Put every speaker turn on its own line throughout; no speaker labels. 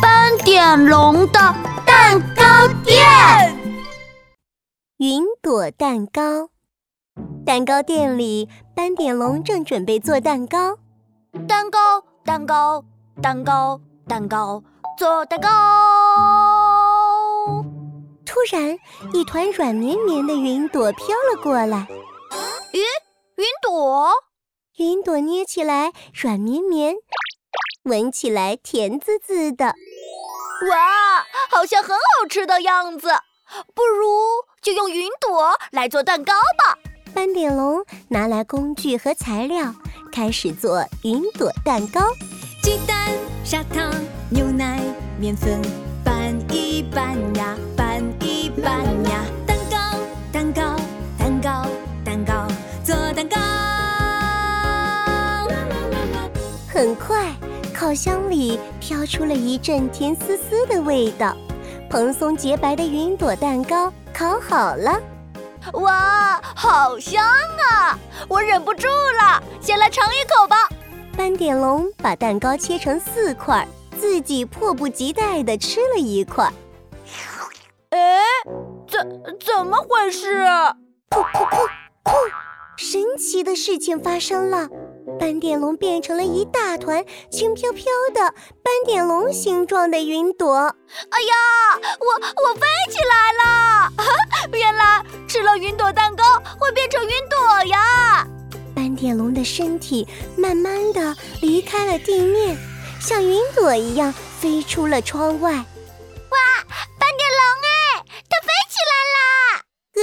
斑点龙的蛋糕店。
云朵蛋糕，蛋糕店里，斑点龙正准备做蛋糕。
蛋糕，蛋糕，蛋糕，蛋糕，做蛋糕。
突然，一团软绵绵的云朵飘了过来。
咦，云朵？
云朵捏起来软绵绵，闻起来甜滋滋的。
哇，好像很好吃的样子。不如就用云朵来做蛋糕吧。
斑点龙拿来工具和材料，开始做云朵蛋糕。
鸡蛋、砂糖、牛奶、面粉，拌一拌呀，拌一拌呀。蛋糕，蛋糕，蛋糕，蛋糕，做蛋糕。
很快，烤箱里飘出了一阵甜丝丝的味道。蓬松洁白的云朵蛋糕烤好了，
哇，好香啊！我忍不住了，先来尝一口吧。
斑点龙把蛋糕切成四块，自己迫不及待地吃了一块。
哎，怎怎么回事？
噗噗噗噗！神奇的事情发生了。斑点龙变成了一大团轻飘飘的斑点龙形状的云朵。
哎呀，我我飞起来了！原来吃了云朵蛋糕会变成云朵呀！
斑点龙的身体慢慢的离开了地面，像云朵一样飞出了窗外。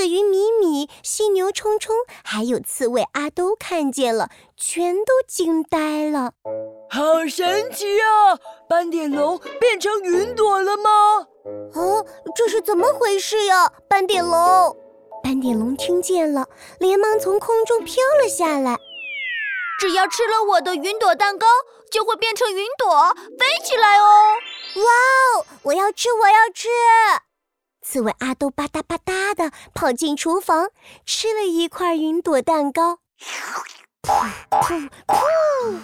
鱼米米、犀牛冲冲，还有刺猬阿兜看见了，全都惊呆了。
好神奇啊！斑点龙变成云朵了吗？
哦，这是怎么回事呀？斑点龙，斑点龙听见了，连忙从空中飘了下来。
只要吃了我的云朵蛋糕，就会变成云朵飞起来哦！
哇哦，我要吃，我要吃！刺猬阿豆吧嗒吧嗒的跑进厨房，吃了一块云朵蛋糕。噗噗！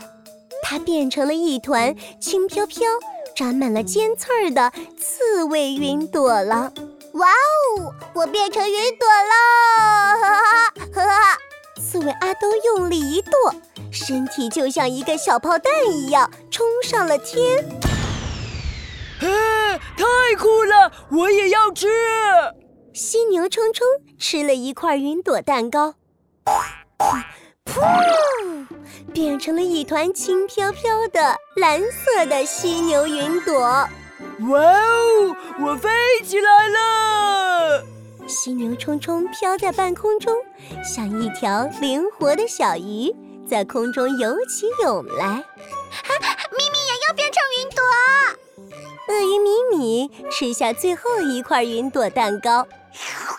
它变成了一团轻飘飘、长满了尖刺儿的刺猬云朵了。哇哦，我变成云朵了！哈哈哈哈哈！刺猬阿都用力一跺，身体就像一个小炮弹一样冲上了天。
太酷了！我也要吃。
犀牛冲冲吃了一块云朵蛋糕，噗，变成了一团轻飘飘的蓝色的犀牛云朵。
哇哦，我飞起来了！
犀牛冲冲飘在半空中，像一条灵活的小鱼，在空中游起泳来。鳄鱼米米吃下最后一块云朵蛋糕，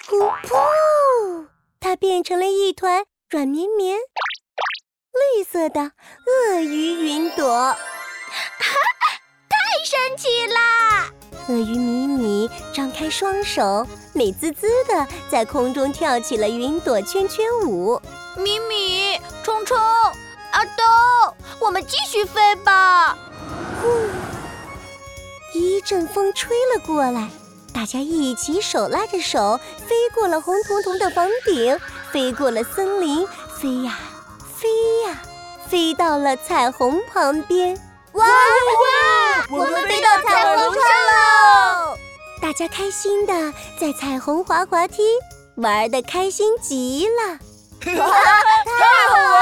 噗噗，它变成了一团软绵绵、绿色的鳄鱼云朵，
太神奇啦！
鳄鱼米米张开双手，美滋滋的在空中跳起了云朵圈圈舞。
米米、冲冲、阿东，我们继续飞吧！呼。
一阵风吹了过来，大家一起手拉着手，飞过了红彤彤的房顶，飞过了森林，飞呀飞呀，飞到了彩虹旁边。
哇哇！我们飞到彩虹上喽！
大家开心的在彩虹滑滑梯玩的开心极了。哇！